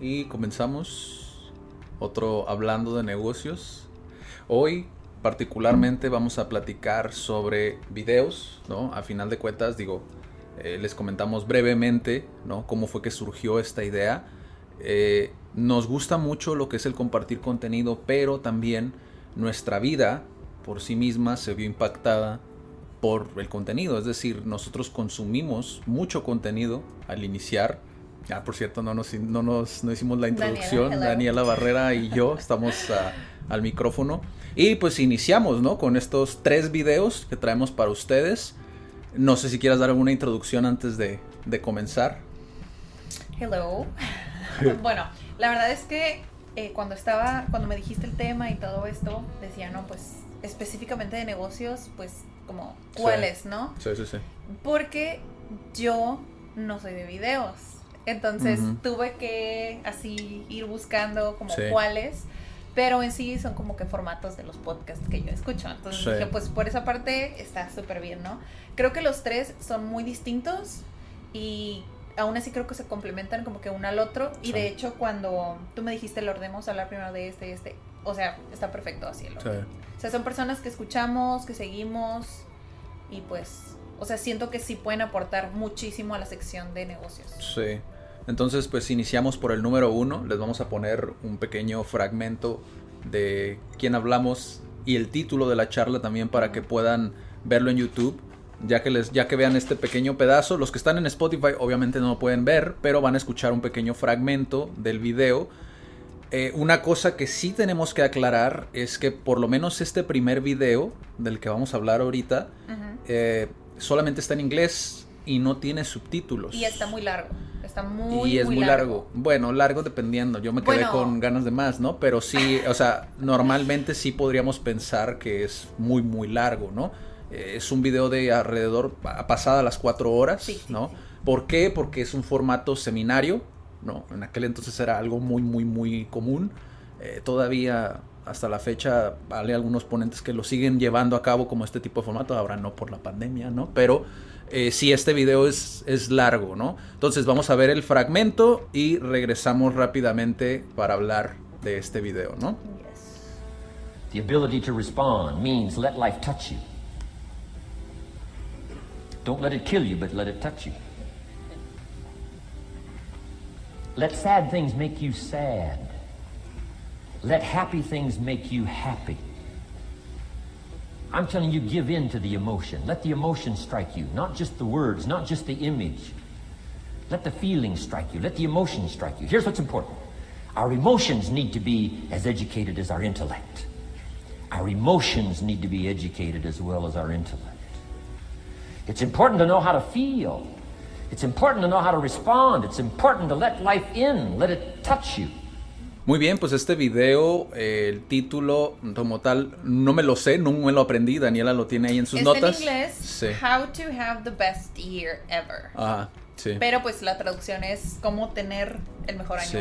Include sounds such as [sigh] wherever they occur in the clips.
Y comenzamos otro hablando de negocios. Hoy particularmente vamos a platicar sobre videos, ¿no? A final de cuentas, digo, eh, les comentamos brevemente, ¿no? Cómo fue que surgió esta idea. Eh, nos gusta mucho lo que es el compartir contenido, pero también nuestra vida por sí misma se vio impactada por el contenido. Es decir, nosotros consumimos mucho contenido al iniciar. Ah, por cierto, no nos, no nos no hicimos la introducción. Daniela Barrera y yo [laughs] estamos ah, al micrófono. Y pues iniciamos, ¿no? Con estos tres videos que traemos para ustedes. No sé si quieras dar alguna introducción antes de, de comenzar. Hello. [laughs] bueno, la verdad es que eh, cuando estaba, cuando me dijiste el tema y todo esto, decía, no, pues específicamente de negocios, pues como Sí. cuáles, ¿no? Sí, sí, sí. Porque yo no soy de videos. Entonces tuve que así ir buscando como Sí. cuáles. Pero en sí son como que formatos de los podcasts que yo escucho. Entonces Sí. dije, pues por esa parte está súper bien, ¿no? Creo que los tres son muy distintos y aún así creo que se complementan como que uno al otro. Y Sí. de hecho cuando tú me dijiste el orden, vamos a hablar primero de este y este, o sea, está perfecto así el orden. O sea, son personas que escuchamos, que seguimos y pues, o sea, siento que sí pueden aportar muchísimo a la sección de negocios. Sí. Entonces, pues iniciamos por el número uno. Les vamos a poner un pequeño fragmento de quién hablamos y el título de la charla también para que puedan verlo en YouTube. Ya que, les, ya que vean este pequeño pedazo, los que están en Spotify obviamente no lo pueden ver, pero van a escuchar un pequeño fragmento del video. Eh, una cosa que sí tenemos que aclarar es que por lo menos este primer video del que vamos a hablar ahorita eh, solamente está en inglés y no tiene subtítulos. Y está muy largo. Está muy, y es muy largo. Bueno, largo dependiendo. Yo me quedé Bueno. con ganas de más, ¿no? Pero sí, o sea, normalmente sí podríamos pensar que es muy, muy largo, ¿no? Eh, es un video de alrededor, pa- pasada las cuatro horas, Sí, sí, ¿no? sí. ¿Por qué? Porque es un formato seminario, ¿no? En aquel entonces era algo muy, muy, muy común. Eh, todavía hasta la fecha hay algunos ponentes que lo siguen llevando a cabo como este tipo de formato, ahora no por la pandemia, ¿no? Pero eh, sí, este video es, es largo, ¿no? Entonces vamos a ver el fragmento y regresamos rápidamente para hablar de este video, ¿no? Yes. The ability to respond means let life touch you. Don't let it kill you, but let it touch you. Let sad things make you sad. Let happy things make you happy. I'm telling you, give in to the emotion. Let the emotion strike you, not just the words, not just the image. Let the feeling strike you. Let the emotion strike you. Here's what's important our emotions need to be as educated as our intellect. Our emotions need to be educated as well as our intellect. It's important to know how to feel. It's important to know how to respond. It's important to let life in, let it touch you. Muy bien, pues este video, eh, el título como tal, no me lo sé, no me lo aprendí. Daniela lo tiene ahí en sus Está notas. en inglés. Sí. How to have the best year ever. Ajá, sí. Pero pues la traducción es cómo tener el mejor año Sí.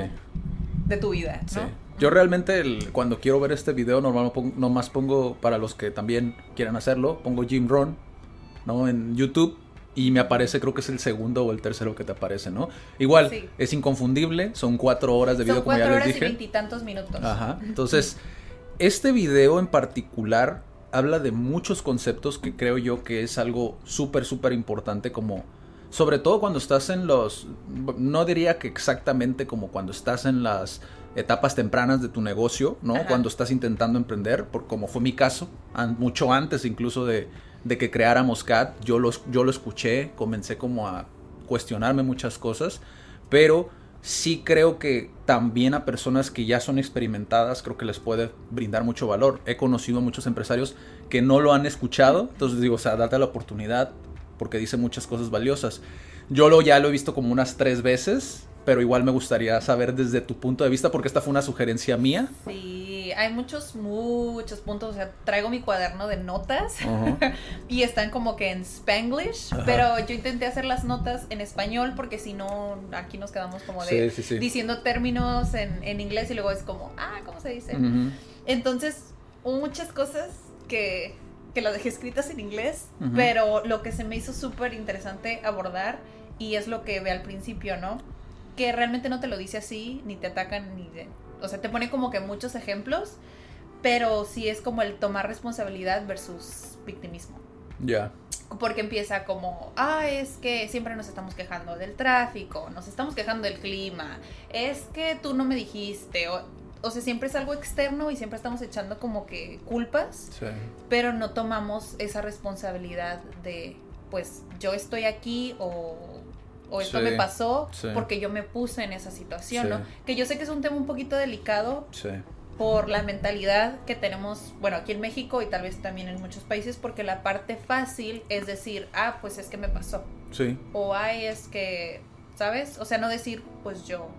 de tu vida, ¿no? Sí. Yo realmente el- cuando quiero ver este video normal nomás pongo para los que también quieran hacerlo, pongo Jim Ron, ¿no? En YouTube y me aparece, creo que es el segundo o el tercero que te aparece, ¿no? Igual, Sí. es inconfundible, son cuatro horas de video Son como ya cuatro les horas y dije. veintitantos minutos. Ajá. [laughs] Entonces, este video en particular habla de muchos conceptos que creo yo que es algo súper, súper importante como... Sobre todo cuando estás en los... No diría que exactamente como cuando estás en las etapas tempranas de tu negocio, ¿no? Ajá. Cuando estás intentando emprender, por como fue mi caso, an- mucho antes incluso de, de que creáramos CAT, yo, los, yo lo escuché, comencé como a cuestionarme muchas cosas, pero sí creo que también a personas que ya son experimentadas, creo que les puede brindar mucho valor. He conocido a muchos empresarios que no lo han escuchado, entonces digo, o sea, date la oportunidad porque dice muchas cosas valiosas. Yo lo, ya lo he visto como unas tres veces, pero igual me gustaría saber desde tu punto de vista, porque esta fue una sugerencia mía. Sí, hay muchos, muchos puntos. O sea, traigo mi cuaderno de notas [laughs] y están como que en Spanglish, pero yo intenté hacer las notas en español porque si no, aquí nos quedamos como de diciendo términos en, en, inglés y luego es como, ah, ¿cómo se dice? Entonces, muchas cosas que, que las dejé escritas en inglés, pero lo que se me hizo súper interesante abordar y es lo que ve al principio, ¿no? Que realmente no te lo dice así, ni te atacan, ni de... O sea, te pone como que muchos ejemplos, pero sí es como el tomar responsabilidad versus victimismo. Ya. Porque empieza como, ah, es que siempre nos estamos quejando del tráfico, nos estamos quejando del clima, es que tú no me dijiste, o, o sea, siempre es algo externo y siempre estamos echando como que culpas, sí. pero no tomamos esa responsabilidad de, pues, yo estoy aquí o, o esto me pasó porque yo me puse en esa situación, ¿no? Que yo sé que es un tema un poquito delicado por la mentalidad que tenemos, bueno, aquí en México y tal vez también en muchos países, porque la parte fácil es decir, ah, pues es que me pasó. Sí. O ay, es que, ¿sabes? O sea, no decir, pues yo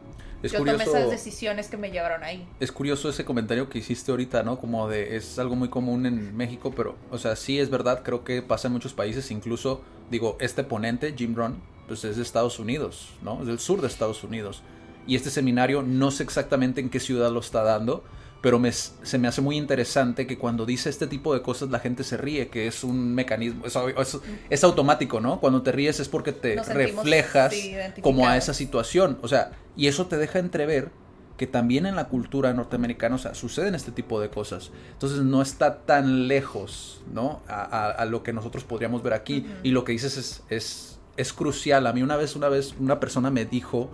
es yo tomé esas decisiones que me llevaron ahí. Es curioso ese comentario que hiciste ahorita, ¿no? Como de, es algo muy común en México, pero, o sea, sí es verdad, creo que pasa en muchos países, incluso, digo, este ponente, Jim Brown, pues es de Estados Unidos, ¿no? Es del sur de Estados Unidos. Y este seminario, no sé exactamente en qué ciudad lo está dando, pero me, se me hace muy interesante que cuando dice este tipo de cosas la gente se ríe, que es un mecanismo, es, automático, ¿no? Cuando te ríes es porque te reflejas como a esa situación, o sea, y eso te deja entrever que también en la cultura norteamericana, o sea, suceden este tipo de cosas. Entonces no está tan lejos, ¿no? A, lo que nosotros podríamos ver aquí. Y lo que dices es, es, es crucial. A mí una vez, una vez, una persona me dijo,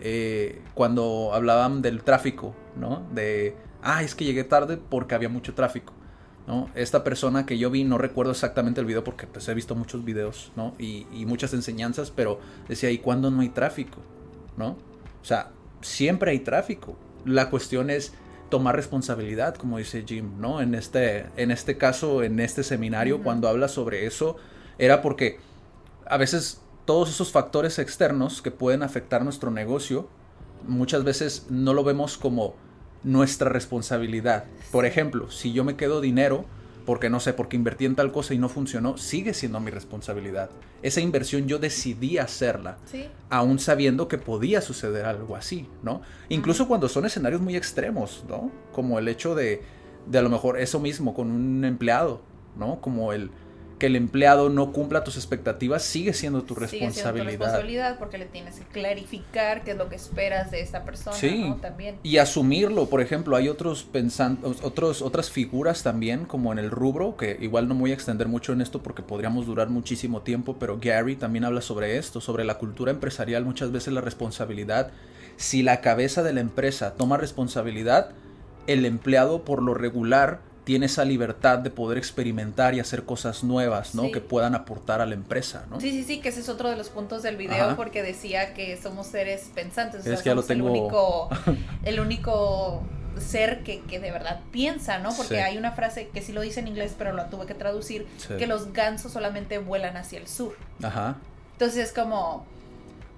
eh, cuando hablaban del tráfico, ¿no? De ah, es que llegué tarde porque había mucho tráfico. ¿no? Esta persona que yo vi, no recuerdo exactamente el video porque pues he visto muchos videos ¿no? y, muchas enseñanzas, pero decía, ¿y cuándo no hay tráfico? ¿no? O sea, siempre hay tráfico. La cuestión es tomar responsabilidad, como dice Jim, ¿no? En este, en este caso, en este seminario, cuando habla sobre eso, era porque a veces todos esos factores externos que pueden afectar nuestro negocio, muchas veces no lo vemos como nuestra responsabilidad. Por ejemplo, si yo me quedo dinero porque no sé, porque invertí en tal cosa y no funcionó, sigue siendo mi responsabilidad. Esa inversión yo decidí hacerla, aún sabiendo que podía suceder algo así, ¿no? Incluso cuando son escenarios muy extremos, ¿no? Como el hecho de, de a lo mejor eso mismo con un empleado, ¿no? Como el, que el empleado no cumpla tus expectativas sigue siendo tu responsabilidad. Sigue siendo tu responsabilidad porque le tienes que clarificar qué es lo que esperas de esta persona, sí. También. Y asumirlo, por ejemplo, hay otros pensando, otros, otras figuras también, como en el rubro, que igual no me voy a extender mucho en esto porque podríamos durar muchísimo tiempo, pero Gary también habla sobre esto, sobre la cultura empresarial, muchas veces la responsabilidad. Si la cabeza de la empresa toma responsabilidad, el empleado por lo regular tiene esa libertad de poder experimentar y hacer cosas nuevas, ¿no? Que puedan aportar a la empresa, ¿no? Sí, sí, sí, que ese es otro de los puntos del video porque decía que somos seres pensantes, es que ya lo tengo... el único, [laughs] el único ser que, que, de verdad piensa, ¿no? Porque hay una frase que sí lo dice en inglés, pero lo tuve que traducir, que los gansos solamente vuelan hacia el sur. Ajá. Entonces es como,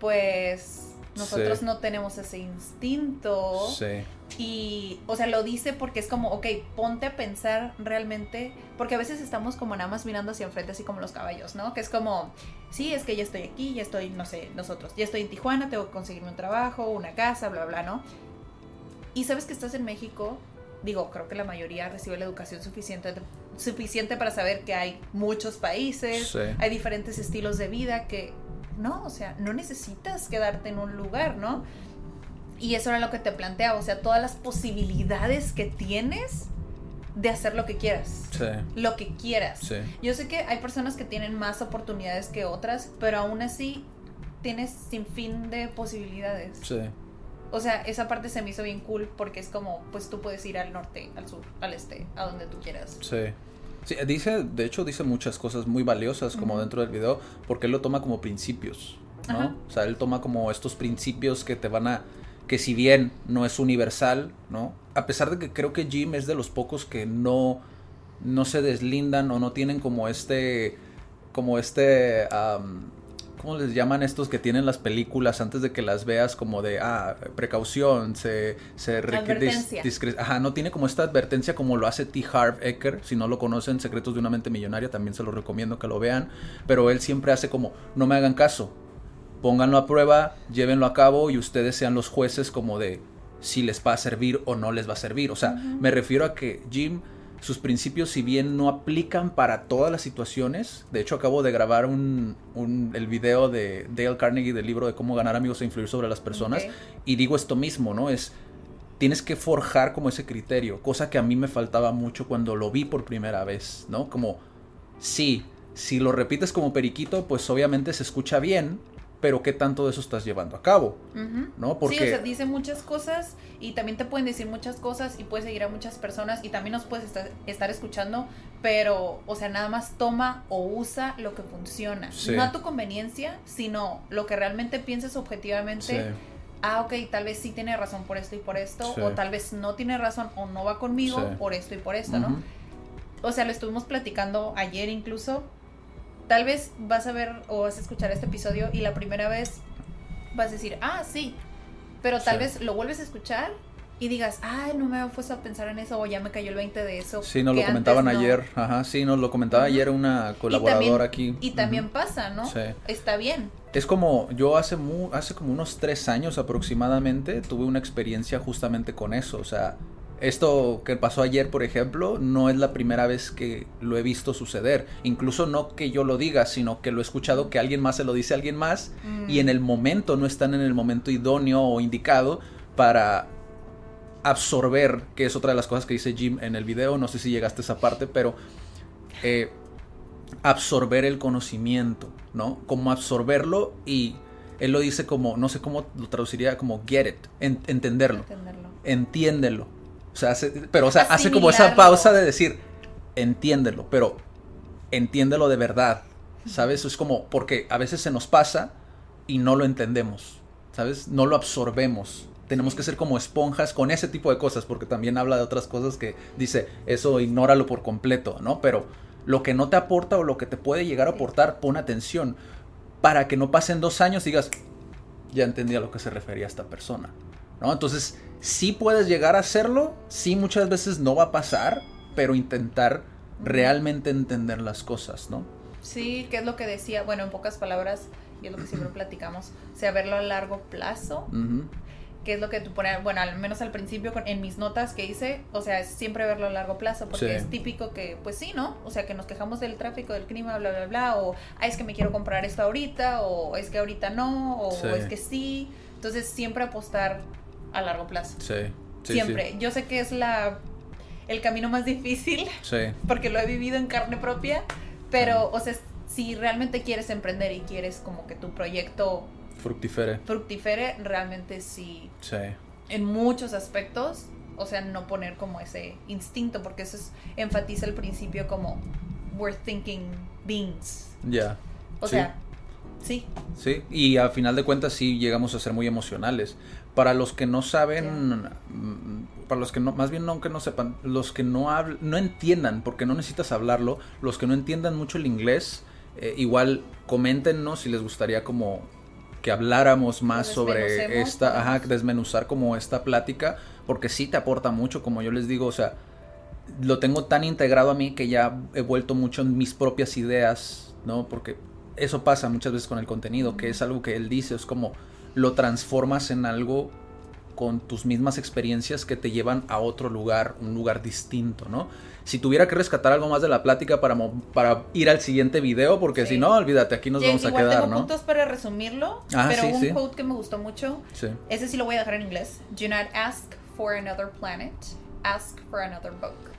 pues nosotros no tenemos ese instinto. Sí. Y, o sea, lo dice porque es como, ok, ponte a pensar realmente, porque a veces estamos como nada más mirando hacia enfrente, así como los caballos, ¿no? Que es como, sí, es que ya estoy aquí, ya estoy, no sé, nosotros, ya estoy en Tijuana, tengo que conseguirme un trabajo, una casa, bla, bla, ¿no? Y sabes que estás en México, digo, creo que la mayoría recibe la educación suficiente, suficiente para saber que hay muchos países, hay diferentes estilos de vida que, no, o sea, no necesitas quedarte en un lugar, ¿no? Y eso era lo que te planteaba, o sea, todas las posibilidades que tienes de hacer lo que quieras. Sí. Lo que quieras. Sí. Yo sé que hay personas que tienen más oportunidades que otras, pero aún así tienes sin fin de posibilidades. Sí. O sea, esa parte se me hizo bien cool porque es como, pues tú puedes ir al norte, al sur, al este, a donde tú quieras. Sí. Sí, dice, de hecho dice muchas cosas muy valiosas como dentro del video, porque él lo toma como principios. ¿no? O sea, él toma como estos principios que te van a que si bien no es universal, ¿no? A pesar de que creo que Jim es de los pocos que no no se deslindan o no tienen como este como este ¿Cómo les llaman estos que tienen las películas antes de que las veas como de, ah, precaución, se, se Advertencia. Ajá, no tiene como esta advertencia como lo hace T. Harv Eker, si no lo conocen, Secretos de una mente millonaria, también se lo recomiendo que lo vean, pero él siempre hace como, no me hagan caso, pónganlo a prueba, llévenlo a cabo y ustedes sean los jueces como de si les va a servir o no les va a servir. O sea, me refiero a que Jim sus principios, si bien no aplican para todas las situaciones, de hecho acabo de grabar un, el video de Dale Carnegie del libro de cómo ganar amigos e influir sobre las personas, y digo esto mismo, ¿no? Es, tienes que forjar como ese criterio, cosa que a mí me faltaba mucho cuando lo vi por primera vez, ¿no? Como, sí, si lo repites como periquito, pues obviamente se escucha bien, pero qué tanto de eso estás llevando a cabo, ¿no? Porque... Sí, o sea, dice muchas cosas y también te pueden decir muchas cosas y puedes seguir a muchas personas y también nos puedes estar, escuchando, pero, o sea, nada más toma o usa lo que funciona. No a tu conveniencia, sino lo que realmente pienses objetivamente. Ah, ok, tal vez sí tiene razón por esto y por esto, o tal vez no tiene razón o no va conmigo por esto y por esto, ¿no? O sea, lo estuvimos platicando ayer incluso tal vez vas a ver o vas a escuchar este episodio y la primera vez vas a decir, ah, sí, pero tal vez lo vuelves a escuchar y digas, ay, no me puesto a pensar en eso o ya me cayó el 20 de eso. Sí, nos lo comentaban ayer, ajá, sí, nos lo comentaba ayer una colaboradora aquí. Y también pasa, ¿no? Sí. Está bien. Es como, yo hace, hace como unos tres años aproximadamente tuve una experiencia justamente con eso, o sea, esto que pasó ayer, por ejemplo, no es la primera vez que lo he visto suceder. Incluso no que yo lo diga, sino que lo he escuchado que alguien más se lo dice a alguien más y en el momento no están en el momento idóneo o indicado para absorber, que es otra de las cosas que dice Jim en el video, no sé si llegaste a esa parte, pero eh, absorber el conocimiento, ¿no? Como absorberlo y él lo dice como, no sé cómo lo traduciría, como get it, entenderlo, entenderlo. entiéndelo. O sea, hace, pero o sea, hace como esa pausa de decir, entiéndelo, pero entiéndelo de verdad. ¿Sabes? Es como, porque a veces se nos pasa y no lo entendemos. ¿Sabes? No lo absorbemos. Tenemos que ser como esponjas con ese tipo de cosas, porque también habla de otras cosas que dice, eso ignóralo por completo, ¿no? Pero lo que no te aporta o lo que te puede llegar a aportar, pon atención. Para que no pasen dos años y digas, ya entendí a lo que se refería esta persona. ¿No? Entonces, sí puedes llegar a hacerlo, sí muchas veces no va a pasar, pero intentar realmente entender las cosas, ¿no? Sí, que es lo que decía, bueno, en pocas palabras, y es lo que siempre [clears throat] platicamos, o sea, verlo a largo plazo, que es lo que tú pones, bueno, al menos al principio en mis notas que hice, o sea, es siempre verlo a largo plazo, porque es típico que, pues sí, ¿no? O sea, que nos quejamos del tráfico, del clima, bla, bla, bla, o, ah, es que me quiero comprar esto ahorita, o es que ahorita no, o es que sí, entonces siempre apostar a largo plazo. Sí. Siempre. Yo sé que es la el camino más difícil. Sí. Porque lo he vivido en carne propia. Pero, o sea, si realmente quieres emprender y quieres como que tu proyecto fructifere. Fructifere, realmente sí. Sí. En muchos aspectos. O sea, no poner como ese instinto, porque eso es, enfatiza el principio como we're thinking beings. Ya. O sea, sí. Sí, y al final de cuentas sí llegamos a ser muy emocionales. Para los que no saben, mm, para los que no, más bien no que no sepan, los que no no entiendan, porque no necesitas hablarlo, los que no entiendan mucho el inglés, eh, igual coméntenos si les gustaría como que habláramos más sobre esta, ajá, desmenuzar como esta plática, porque sí te aporta mucho, como yo les digo, o sea, lo tengo tan integrado a mí que ya he vuelto mucho en mis propias ideas, ¿no? Porque eso pasa muchas veces con el contenido, que es algo que él dice, es como lo transformas en algo con tus mismas experiencias que te llevan a otro lugar, un lugar distinto, ¿no? Si tuviera que rescatar algo más de la plática para, para ir al siguiente video, porque si no, olvídate, aquí nos vamos a igual quedar, tengo puntos para resumirlo, ah, pero un quote que me gustó mucho, ese sí lo voy a dejar en inglés. Do not ask for another planet, ask for another book.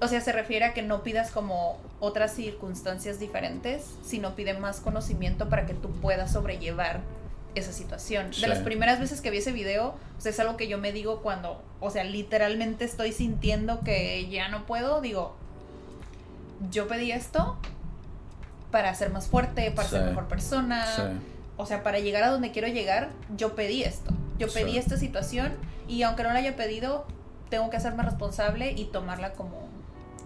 O sea, se refiere a que no pidas como otras circunstancias diferentes, sino pide más conocimiento para que tú puedas sobrellevar esa situación. De las primeras veces que vi ese video, o sea, es algo que yo me digo cuando, o sea, literalmente estoy sintiendo que ya no puedo, digo, yo pedí esto para ser más fuerte, para ser mejor persona, o sea, para llegar a donde quiero llegar, yo pedí esto. Yo pedí esta situación y aunque no la haya pedido, tengo que hacerme responsable y tomarla como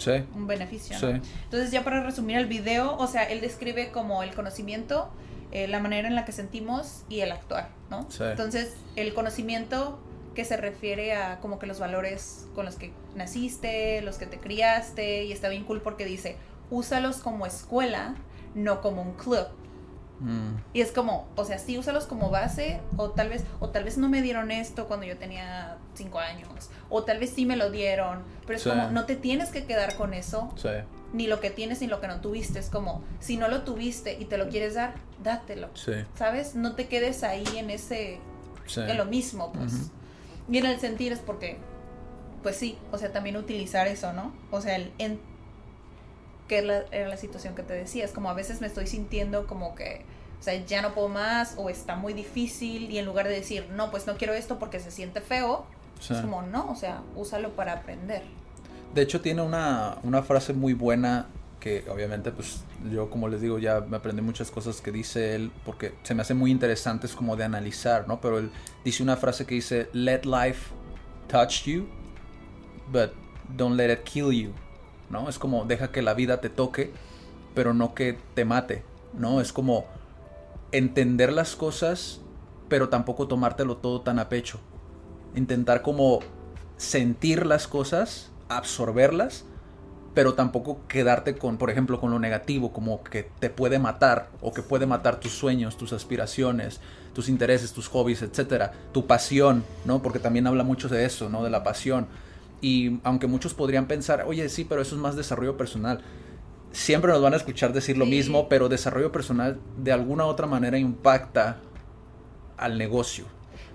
Sí. un beneficio. Sí. ¿no? Entonces ya para resumir el video, o sea, él describe como el conocimiento, eh, la manera en la que sentimos y el actuar, ¿no? Sí. Entonces el conocimiento que se refiere a como que los valores con los que naciste, los que te criaste, y está bien cool porque dice, úsalos como escuela, no como un club. Mm, Y es como, o sea, sí, úsalos como base, o tal vez, o tal vez no me dieron esto cuando yo tenía cinco años, o tal vez sí me lo dieron, pero es Sí. como, no te tienes que quedar con eso, sí. ni lo que tienes ni lo que no tuviste. Es como, si no lo tuviste y te lo quieres dar, dátelo. Sí. ¿Sabes? No te quedes ahí en ese, en lo mismo, pues. Ujú. Y en el sentir es porque, pues sí, o sea, también utilizar eso, ¿no? O sea, el en, que era la, era la situación que te decía, es como a veces me estoy sintiendo como que, o sea, ya no puedo más o está muy difícil y en lugar de decir, no, pues no quiero esto porque se siente feo, Sí. es como, no, o sea, úsalo para aprender. De hecho tiene una, una frase muy buena que obviamente pues yo como les digo ya me aprendí muchas cosas que dice él porque se me hace muy interesantes como de analizar, ¿no? Pero él dice una frase que dice let life touch you but don't let it kill you, ¿no? Es como deja que la vida te toque pero no que te mate, ¿no? Es como entender las cosas pero tampoco tomártelo todo tan a pecho. Intentar como sentir las cosas, absorberlas, pero tampoco quedarte con, por ejemplo, con lo negativo, como que te puede matar o que puede matar tus sueños, tus aspiraciones, tus intereses, tus hobbies, etcétera, tu pasión, ¿no? Porque también habla mucho de eso, ¿no? De la pasión. Y aunque muchos podrían pensar, oye, sí, pero eso es más desarrollo personal. Siempre nos van a escuchar decir lo mismo, pero desarrollo personal de alguna u otra manera impacta al negocio.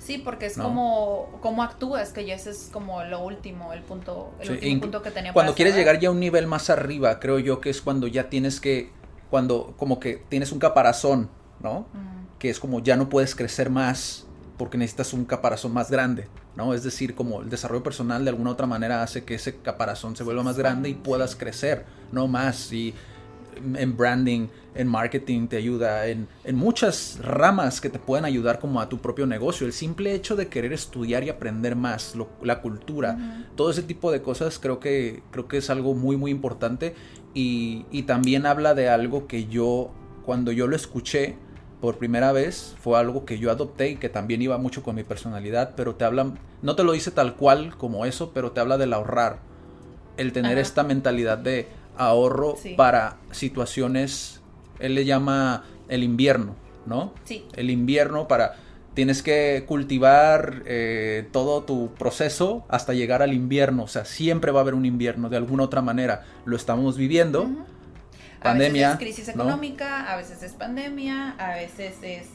Sí, porque es No. como cómo actúas, que ya ese es como lo último, el punto, el Sí, último punto que tenía Cuando para quieres llegar ya a un nivel más arriba, creo yo que es cuando ya tienes que, cuando como que tienes un caparazón, ¿no? Mm, Que es como ya no puedes crecer más porque necesitas un caparazón más grande, ¿no? Es decir, como el desarrollo personal de alguna otra manera hace que ese caparazón se vuelva más grande y puedas crecer, no más. Y en branding, en marketing te ayuda, en, en muchas ramas que te pueden ayudar como a tu propio negocio. El simple hecho de querer estudiar y aprender más, lo- la cultura, todo ese tipo de cosas creo que, creo que es algo muy, muy importante. Y, y también habla de algo que yo, cuando yo lo escuché por primera vez, fue algo que yo adopté y que también iba mucho con mi personalidad, pero te habla, no te lo dice tal cual como eso, pero te habla del ahorrar. El tener Ajá. esta mentalidad de ahorro Sí. para situaciones, él le llama el invierno, ¿no? Sí. El invierno para, tienes que cultivar eh, todo tu proceso hasta llegar al invierno, o sea, siempre va a haber un invierno de alguna otra manera, lo estamos viviendo. Pandemia, A veces es crisis ¿no? económica, a veces es pandemia, a veces es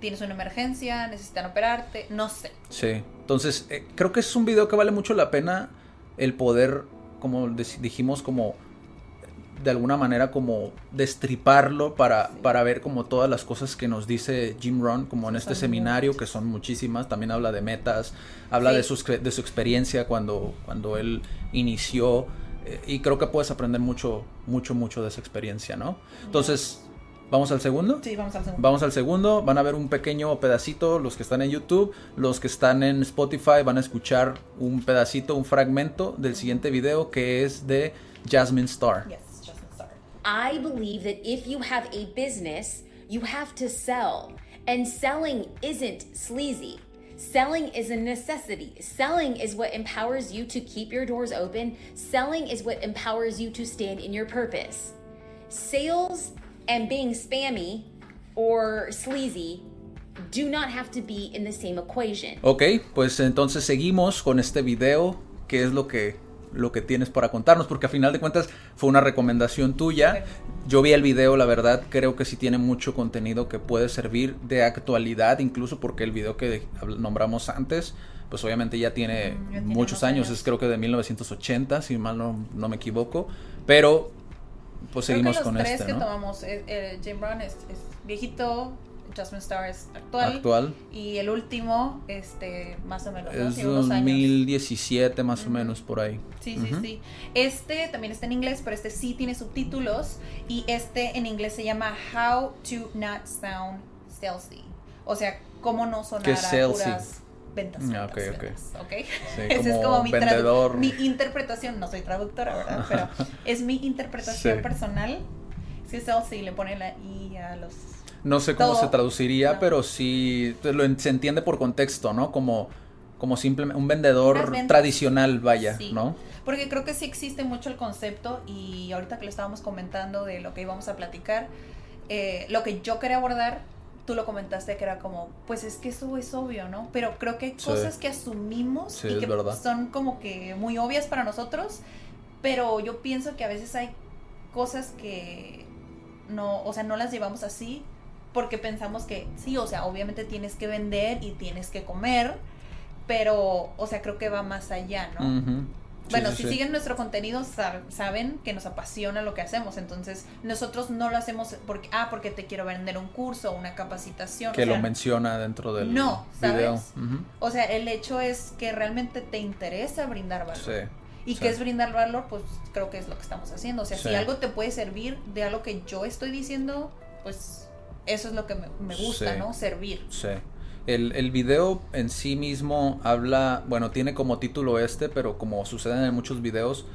tienes una emergencia, necesitan operarte, no sé. Sí, entonces eh, creo que es un video que vale mucho la pena el poder, como dijimos, como de alguna manera como destriparlo para, para ver como todas las cosas que nos dice Jim Rohn, como en este Son seminario, muchas. que son muchísimas, también habla de metas, habla Sí. de, sus, de su experiencia cuando, cuando él inició, eh, y creo que puedes aprender mucho, mucho, mucho de esa experiencia, ¿no? Entonces, ¿vamos al segundo? Sí, vamos al segundo. Vamos al segundo, van a ver un pequeño pedacito los que están en YouTube, los que están en Spotify van a escuchar un pedacito, un fragmento del siguiente video que es de Jasmine Star. Yes. I believe that if you have a business, you have to sell. And selling isn't sleazy. Selling is a necessity. Selling is what empowers you to keep your doors open. Selling is what empowers you to stand in your purpose. Sales and being spammy or sleazy do not have to be in the same equation. Ok, pues entonces seguimos con este video, que es lo que, lo que tienes para contarnos, porque a final de cuentas fue una recomendación tuya. Yo vi el video, la verdad, creo que sí tiene mucho contenido que puede servir de actualidad, incluso porque el video que nombramos antes, pues obviamente ya tiene, Mm, ya tiene muchos años, años. es creo que de 1980, si mal no, no me equivoco, pero pues Creo seguimos que los con tres este, que ¿no? tomamos, eh, eh, Jim Brown es, es viejito, Jasmine Starr es actual, Actual. y el último, este, más o menos, ¿no? Es Sí, unos años. 2017 más o menos por ahí. Sí, sí, Ujú. sí. Este también está en inglés, pero este sí tiene subtítulos. Y este en inglés se llama How to Not Sound salesy. O sea, cómo no sonar ¿Qué es a puras ventas. Ah, ventas, ok, ok. ventas, ¿ok? Sí, [laughs] Esa es como mi, mi interpretación. No soy traductora, ¿verdad? Pero [laughs] es mi interpretación Sí. personal. Si es salesy, le pone la I a los... No sé cómo Todo. se traduciría, No. pero sí te lo en- se entiende por contexto, ¿no? Como, como simplemente un vendedor tradicional, vaya, Sí. ¿no? Porque creo que sí existe mucho el concepto y ahorita que le estábamos comentando de lo que íbamos a platicar, eh, lo que yo quería abordar, tú lo comentaste que era como, pues es que eso es obvio, ¿no? Pero creo que hay Sí. cosas que asumimos Sí, y que son como que muy obvias para nosotros, pero yo pienso que a veces hay cosas que no, o sea, no las llevamos así porque pensamos que sí, o sea, obviamente tienes que vender y tienes que comer, pero, o sea, creo que va más allá, ¿no? Bueno, sí, si sí. siguen nuestro contenido sab- saben que nos apasiona lo que hacemos, entonces nosotros no lo hacemos porque ah porque te quiero vender un curso, una capacitación, Que o sea, lo menciona dentro del No, video. ¿sabes? O sea, el hecho es que realmente te interesa brindar valor. Sí. Y qué es brindar valor, pues creo que es lo que estamos haciendo. O sea, si algo te puede servir de algo que yo estoy diciendo, pues eso es lo que me, me gusta, Sí. ¿no? Servir. Sí. El, el video en sí mismo habla, bueno, tiene como título este, pero como sucede en muchos videos,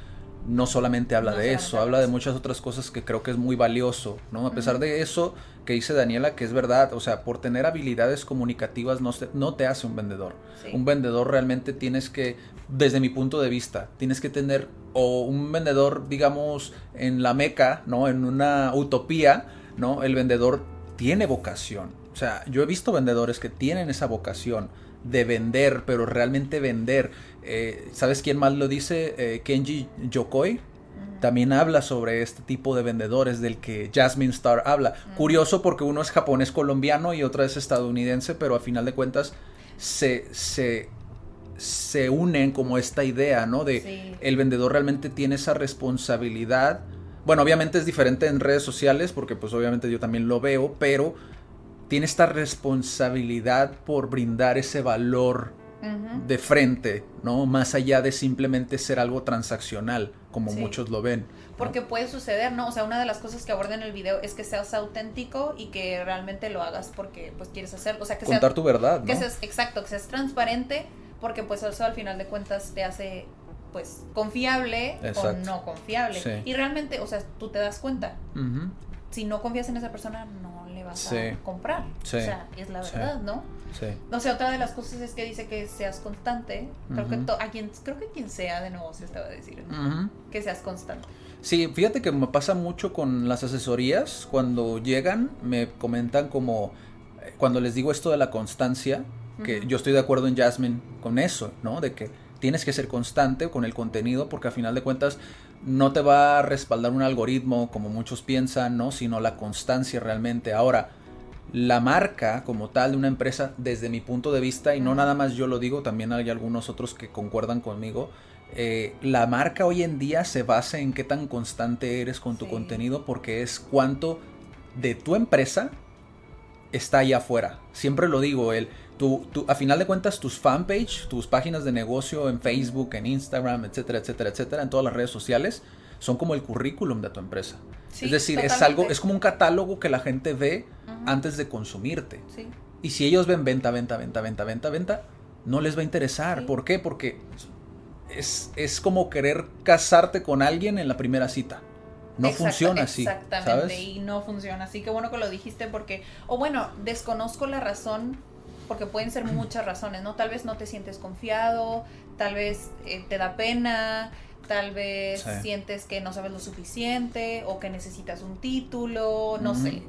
no solamente habla No de solamente eso, habla de muchas otras cosas que creo que es muy valioso, ¿no? A pesar de eso que dice Daniela, que es verdad, o sea, por tener habilidades comunicativas no, se- no te hace un vendedor. Sí. Un vendedor realmente tienes que, desde mi punto de vista, tienes que tener, o un vendedor, digamos, en la meca, ¿no? En una utopía, ¿no? El vendedor tiene vocación. O sea, yo he visto vendedores que tienen esa vocación de vender, pero realmente vender. Eh, ¿Sabes quién más lo dice? Eh, Kenji Yokoi. También habla sobre este tipo de vendedores del que Jasmine Star habla. Curioso porque uno es japonés colombiano y otra es estadounidense, pero a final de cuentas se, se, se unen como esta idea, ¿no? De Sí. el vendedor realmente tiene esa responsabilidad. Bueno, obviamente es diferente en redes sociales porque pues obviamente yo también lo veo, pero tiene esta responsabilidad por brindar ese valor de frente, ¿no? Más allá de simplemente ser algo transaccional, como Sí. muchos lo ven. ¿no? Porque puede suceder, ¿no? O sea, una de las cosas que aborda en el video es que seas auténtico y que realmente lo hagas porque pues quieres hacerlo. O sea, que Contar tu verdad, ¿no? que seas exacto, que seas transparente, porque pues eso al final de cuentas te hace pues confiable Exacto. o no confiable. Sí. Y realmente, o sea, tú te das cuenta. Si no confías en esa persona, no le vas Sí. a comprar. Sí. O sea, es la verdad, ¿no? Sí. O sea, otra de las cosas es que dice que seas constante. Creo que Ujú. to- a quien creo que quien sea de negocios te va a decir que seas constante. Sí, fíjate que me pasa mucho con las asesorías. Cuando llegan, me comentan como. eh, Cuando les digo esto de la constancia, que yo estoy de acuerdo en Jasmine con eso, ¿no? De que tienes que ser constante con el contenido, porque a final de cuentas no te va a respaldar un algoritmo como muchos piensan, ¿no? Sino la constancia realmente. Ahora, la marca como tal de una empresa, desde mi punto de vista, y no nada más yo lo digo, también hay algunos otros que concuerdan conmigo, eh, la marca hoy en día se basa en qué tan constante eres con tu Sí. contenido, porque es cuánto de tu empresa está allá afuera. Siempre lo digo, el, tu, tu- a final de cuentas tus fanpage, tus páginas de negocio en Facebook, en Instagram, etcétera, etcétera, etcétera, en todas las redes sociales, son como el currículum de tu empresa. Sí, es decir, es algo, es como un catálogo que la gente ve antes de consumirte. Sí. Y si ellos ven venta, venta, venta, venta, venta, venta, no les va a interesar. Sí. ¿Por qué? Porque es, es como querer casarte con alguien en la primera cita. No funciona así. Exactamente, ¿sabes? y no funciona así. Qué bueno que lo dijiste porque, o bueno, desconozco la razón, porque pueden ser muchas razones, ¿no? Tal vez no te sientes confiado, tal vez eh, te da pena, tal vez Sí. sientes que no sabes lo suficiente o que necesitas un título, no sé.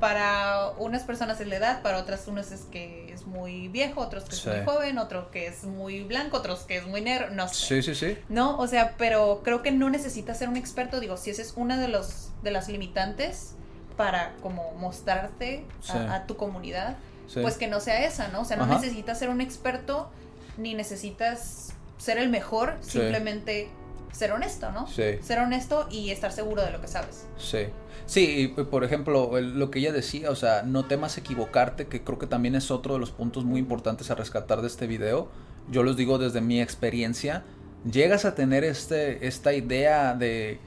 Para unas personas es la edad, para otras unos es que es muy viejo, otros que Sí. es muy joven, otro que es muy blanco, otros que es muy negro, no sé. Sí, sí, sí. No, o sea, pero creo que no necesitas ser un experto. Digo, si esa es una de los de las limitantes para como mostrarte a, a tu comunidad, sí. pues que no sea esa, ¿no? O sea, no Ajá. necesitas ser un experto ni necesitas ser el mejor, Sí. simplemente ser honesto, ¿no? Sí. Ser honesto y estar seguro de lo que sabes. Sí. Sí, y por ejemplo, lo que ella decía, o sea, no temas equivocarte, que creo que también es otro de los puntos muy importantes a rescatar de este video. Yo los digo desde mi experiencia. Llegas a tener este, esta idea de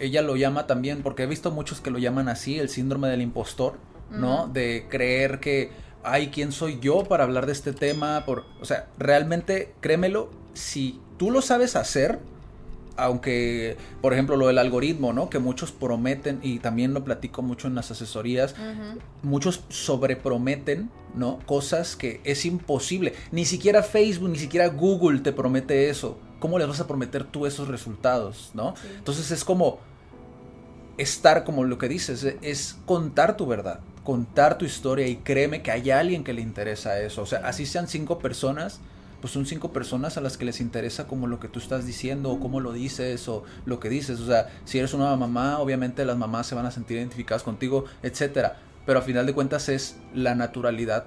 ella lo llama también, porque he visto muchos que lo llaman así, el síndrome del impostor, ¿no? De creer que, ay, ¿quién soy yo para hablar de este tema? Por, o sea, realmente, créemelo, si tú lo sabes hacer, aunque, por ejemplo, lo del algoritmo, ¿no? Que muchos prometen, y también lo platico mucho en las asesorías, muchos sobreprometen, ¿no? Cosas que es imposible. Ni siquiera Facebook, ni siquiera Google te promete eso. ¿Cómo les vas a prometer tú esos resultados, ¿no? Entonces es como estar, como lo que dices, es contar tu verdad, contar tu historia y créeme que hay alguien que le interesa eso. O sea, así sean cinco personas pues son cinco personas a las que les interesa como lo que tú estás diciendo o cómo lo dices o lo que dices. O sea, si eres una mamá, obviamente las mamás se van a sentir identificadas contigo, etcétera. Pero a final de cuentas es la naturalidad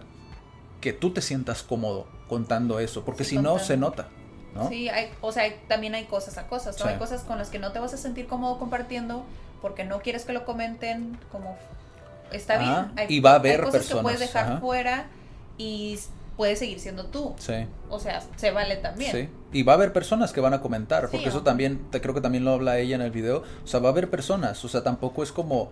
que tú te sientas cómodo contando eso, porque si no se nota. ¿no? Sí, hay, o sea, también hay cosas a cosas, ¿no? Hay cosas con las que no te vas a sentir cómodo compartiendo porque no quieres que lo comenten como está bien. Hay, y va a haber cosas personas. que puedes dejar fuera y puedes seguir siendo tú. Sí. O sea, se vale también. Sí. Y va a haber personas que van a comentar, porque eso también, te, creo que también lo habla ella en el video. O sea, va a haber personas, o sea, tampoco es como,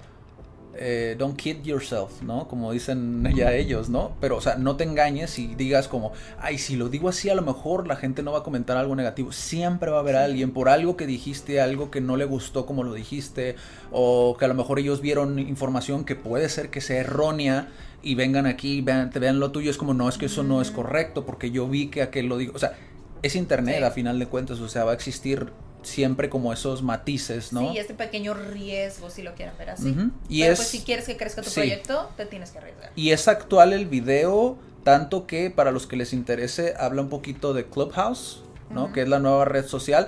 eh, don't kid yourself, ¿no? Como dicen [laughs] ya ellos, ¿no? Pero, o sea, no te engañes y digas como, ay, si lo digo así, a lo mejor la gente no va a comentar algo negativo. Siempre va a haber alguien por algo que dijiste, algo que no le gustó como lo dijiste, o que a lo mejor ellos vieron información que puede ser que sea errónea y vengan aquí, vean, te vean lo tuyo. Es como, no, es que eso no es correcto porque yo vi que aquel lo dijo. O sea, es internet a final de cuentas, o sea, va a existir siempre como esos matices, ¿no? Sí, este pequeño riesgo, si lo quieren ver así. Y Pero pues si quieres que crezca tu proyecto, te tienes que arriesgar. Y es actual el video, tanto que para los que les interese, habla un poquito de Clubhouse, ¿no? Que es la nueva red social.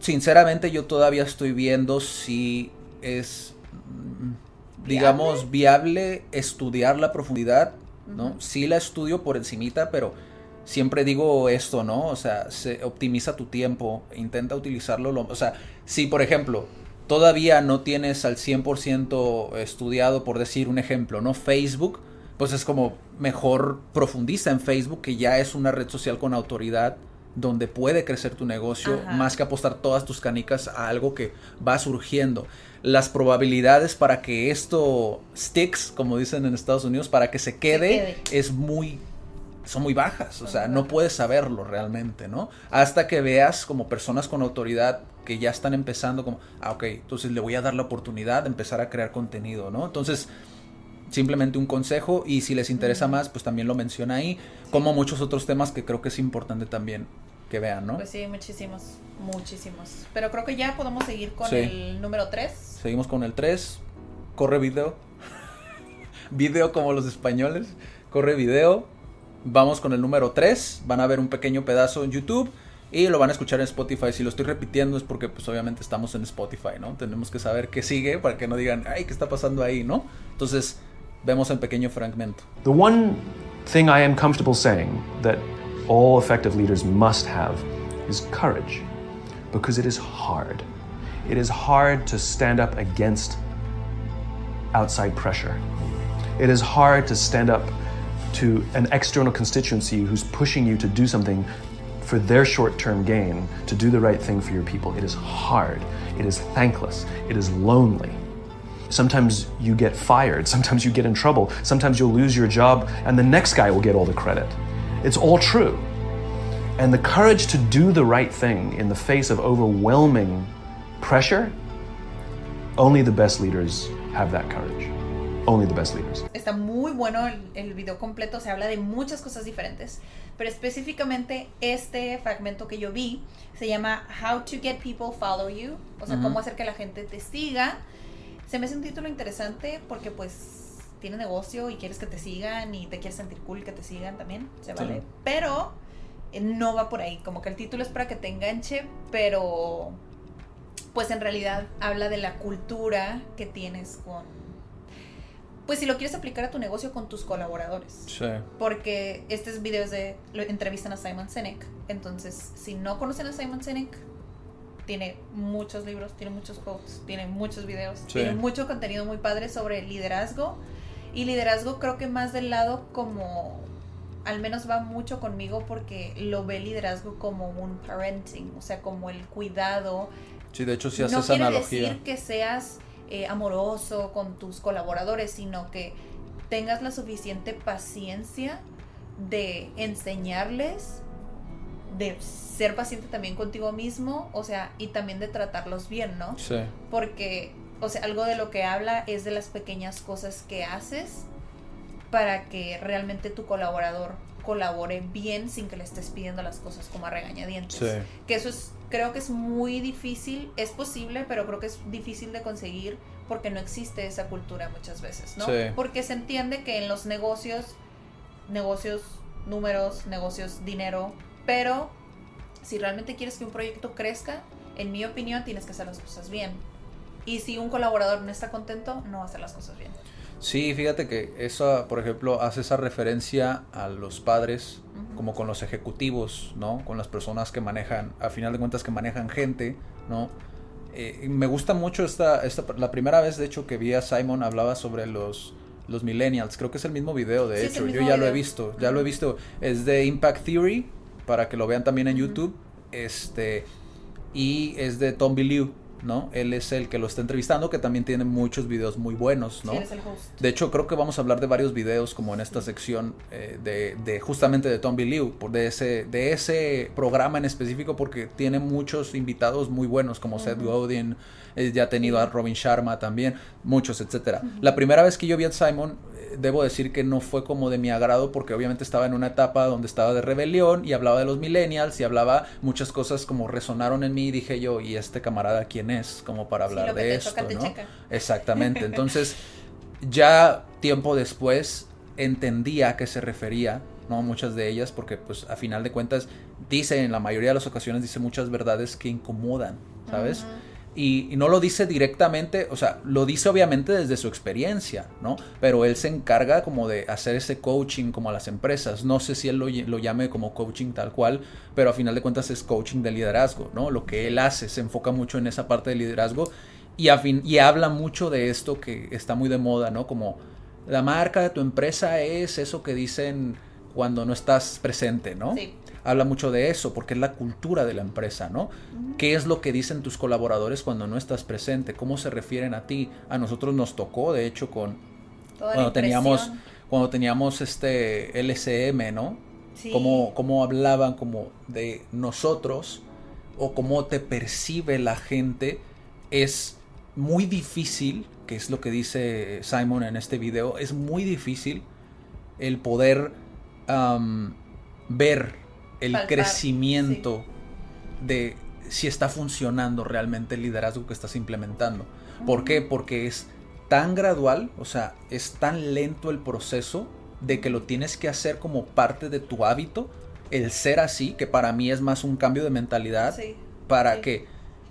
Sinceramente, yo todavía estoy viendo si es, mm, digamos, viable estudiar la profundidad, ¿no? Sí la estudio por encimita, pero siempre digo esto, ¿no? O sea, se optimiza tu tiempo, intenta utilizarlo. Lo, o sea, si por ejemplo todavía no tienes al 100% estudiado, por decir un ejemplo, ¿no? Facebook, pues es como mejor profundiza en Facebook, que ya es una red social con autoridad donde puede crecer tu negocio, más que apostar todas tus canicas a algo que va surgiendo. Las probabilidades para que esto sticks, como dicen en Estados Unidos, para que se quede. es muy son muy bajas, o sea, no puedes saberlo realmente, ¿no? Hasta que veas como personas con autoridad que ya están empezando como, ah, ok, entonces le voy a dar la oportunidad de empezar a crear contenido, ¿no? Entonces, simplemente un consejo y si les interesa más, pues también lo menciona ahí, como muchos otros temas que creo que es importante también que vean, ¿no? Pues sí, muchísimos, muchísimos. Pero creo que ya podemos seguir con el número 3. Seguimos con el 3, corre video, [laughs] video como los españoles, corre video Vamos con el número 3. Van a ver un pequeño pedazo en YouTube y lo van a escuchar en Spotify. Si lo estoy repitiendo es porque pues obviamente estamos en Spotify, ¿no? Tenemos que saber qué sigue para que no digan, ay, ¿qué está pasando ahí, no? Entonces, vemos el pequeño fragmento. The one thing I am comfortable saying that all effective leaders must have is courage because it is hard. It is hard to stand up against outside pressure. It is hard to stand up to an external constituency who's pushing you to do something for their short term gain, to do the right thing for your people. It is hard, it is thankless, it is lonely. Sometimes you get fired, sometimes you get in trouble, sometimes you'll lose your job, and the next guy will get all the credit. It's all true. And the courage to do the right thing in the face of overwhelming pressure, only the best leaders have that courage. Only the best leaders. Está muy bueno el, el, video completo, se habla de muchas cosas diferentes, pero específicamente este fragmento que yo vi se llama How to Get People Follow You, o sea, uh -huh. cómo hacer que la gente te siga. Se me hace un título interesante porque pues tiene negocio y quieres que te sigan y te quieres sentir cool que te sigan también, se vale. Sí. Pero eh, no va por ahí, como que el título es para que te enganche, pero pues en realidad habla de la cultura que tienes con pues si lo quieres aplicar a tu negocio con tus colaboradores. Sí. Porque estos videos de lo entrevistan a Simon Sinek. Entonces, si no conocen a Simon Sinek, tiene muchos libros, tiene muchos quotes, tiene muchos videos, sí. tiene mucho contenido muy padre sobre liderazgo. Y liderazgo creo que más del lado como al menos va mucho conmigo porque lo ve liderazgo como un parenting, o sea, como el cuidado Sí, de hecho, si no haces esa quiere analogía. decir que seas eh, amoroso con tus colaboradores, sino que tengas la suficiente paciencia de enseñarles, de ser paciente también contigo mismo, o sea, y también de tratarlos bien, ¿no? Sí, Porque, o sea, algo de lo que habla es de las pequeñas cosas que haces para que realmente tu colaborador colabore bien sin que le estés pidiendo las cosas como a regañadientes. Sí. Que eso es, creo que es muy difícil, es posible, pero creo que es difícil de conseguir porque no existe esa cultura muchas veces, ¿no? Sí. Porque se entiende que en los negocios, negocios, números, negocios, dinero, pero si realmente quieres que un proyecto crezca, en mi opinión tienes que hacer las cosas bien. Y si un colaborador no está contento, no va a hacer las cosas bien. Sí, fíjate que eso, por ejemplo, hace esa referencia a los padres, como con los ejecutivos, ¿no? Con las personas que manejan, a final de cuentas, que manejan gente, ¿no? Eh, me gusta mucho esta, esta, la primera vez, de hecho, que vi a Simon hablaba sobre los, los millennials. Creo que es el mismo video, de Sí, hecho. Yo ya lo he visto, ya lo he visto. Es de Impact Theory, para que lo vean también en YouTube. Este, y es de Tom Liu, ¿no? Él es el que lo está entrevistando, que también tiene muchos videos muy buenos, ¿no? Si eres el host. De hecho, creo que vamos a hablar de varios videos como en esta sección eh, de, de justamente de Tom Liu, por de ese, de ese programa en específico, porque tiene muchos invitados muy buenos, como Seth Godin, eh, ya ha tenido a Robin Sharma también, muchos, etcétera. La primera vez que yo vi a Simon, eh, debo decir que no fue como de mi agrado, porque obviamente estaba en una etapa donde estaba de rebelión y hablaba de los millennials y hablaba muchas cosas como resonaron en mí y dije yo, ¿y este camarada quién es? Como para hablar de esto, ¿no? Exactamente. [laughs] Entonces, ya tiempo después entendía a qué se refería, ¿no? Muchas de ellas, porque pues a final de cuentas dice, en la mayoría de las ocasiones dice muchas verdades que incomodan, ¿sabes? Y, y no lo dice directamente, o sea, lo dice obviamente desde su experiencia, ¿no? Pero él se encarga como de hacer ese coaching como a las empresas. No sé si él lo, lo llame como coaching tal cual, pero a final de cuentas es coaching de liderazgo, ¿no? Lo que él hace se enfoca mucho en esa parte de liderazgo y, a fin- y habla mucho de esto que está muy de moda, ¿no? Como la marca de tu empresa es eso que dicen cuando no estás presente, ¿no? Sí. Habla mucho de eso porque es la cultura de la empresa, ¿no? ¿Qué es lo que dicen tus colaboradores cuando no estás presente? ¿Cómo se refieren a ti? A nosotros nos tocó, de hecho, con Toda cuando teníamos cuando teníamos este LSM, ¿no? Sí. Cómo, cómo hablaban como de nosotros o cómo te percibe la gente es muy difícil, que es lo que dice Simon en este video, es muy difícil el poder ver el Palpar, crecimiento de si está funcionando realmente el liderazgo que estás implementando. ¿Por qué? Porque es tan gradual, o sea, es tan lento el proceso de que lo tienes que hacer como parte de tu hábito, el ser así, que para mí es más un cambio de mentalidad, Sí. para sí. que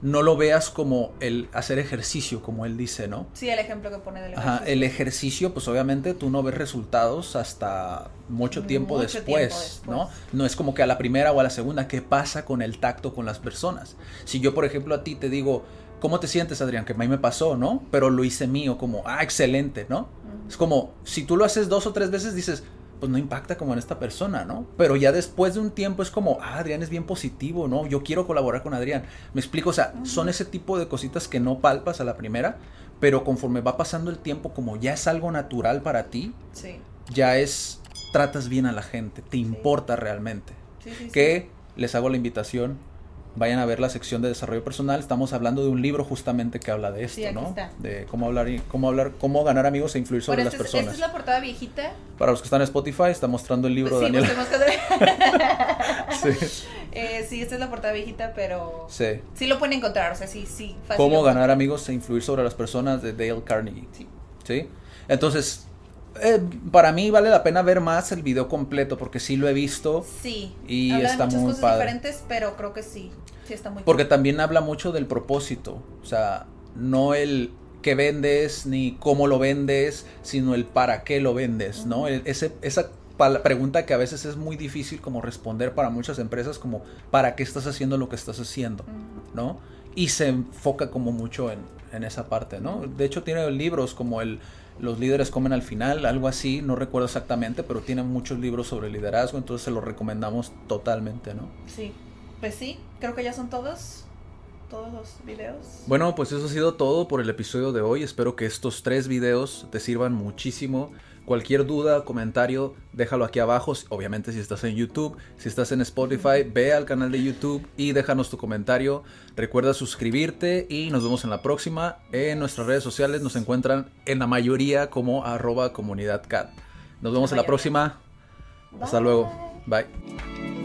no lo veas como el hacer ejercicio, como él dice, ¿no? Sí, el ejemplo que pone del Ajá, ejercicio. el ejercicio, pues obviamente tú no ves resultados hasta mucho tiempo, Mucho después, tiempo después. ¿no? No es como que a la primera o a la segunda, ¿qué pasa con el tacto con las personas? Si yo, por ejemplo, a ti te digo, ¿cómo te sientes, Adrián? Que a mí me pasó, ¿no? Pero lo hice mío, como, ah, excelente, ¿no? Es como, si tú lo haces dos o tres veces, dices, pues no impacta como en esta persona, ¿no? Pero ya después de un tiempo es como, ah, Adrián es bien positivo, ¿no? Yo quiero colaborar con Adrián. Me explico, o sea, son ese tipo de cositas que no palpas a la primera, pero conforme va pasando el tiempo, como ya es algo natural para ti, Sí. ya es, tratas bien a la gente, te importa realmente. Sí. Que les hago la invitación, vayan a ver la sección de desarrollo personal. Estamos hablando de un libro justamente que habla de esto, Sí, ¿no? está. De cómo hablar y cómo hablar, cómo ganar amigos e influir sobre las este es- personas. esta es la portada viejita. Para los que están en Spotify, está mostrando el libro sí, de Daniel. mostremos que- [laughs] sí, [laughs] Eh, sí, esta es la portada viejita, pero sí. sí lo pueden encontrar, o sea, sí, sí. fácil Cómo ganar amigos e influir sobre las personas de Dale Carnegie. Sí. ¿Sí? Entonces, eh, para mí vale la pena ver más el video completo porque sí lo he visto. Sí. Y Habla está de muchas muy cosas padre. diferentes, pero creo que sí. Sí está muy Porque cool. también habla mucho del propósito. O sea, no el que vendes ni cómo lo vendes, sino el para qué lo vendes, ¿no? El- ese, esa pregunta que a veces es muy difícil como responder para muchas empresas, como ¿para qué estás haciendo lo que estás haciendo? ¿No? Y se enfoca como mucho en, en esa parte, ¿no? De hecho tiene libros como el Los líderes comen al final, algo así, no recuerdo exactamente, pero tiene muchos libros sobre liderazgo, entonces se los recomendamos totalmente, ¿no? Sí. Pues sí, creo que ya son todos. todos los videos. Bueno, pues eso ha sido todo por el episodio de hoy. Espero que estos tres videos te sirvan muchísimo. Cualquier duda, comentario, déjalo aquí abajo. Obviamente si estás en YouTube, si estás en Spotify, ve al canal de YouTube y déjanos tu comentario. Recuerda suscribirte y nos vemos en la próxima. En nuestras redes sociales nos encuentran en la mayoría como arroba comunidad cat. Nos vemos en la próxima. Hasta luego. Bye.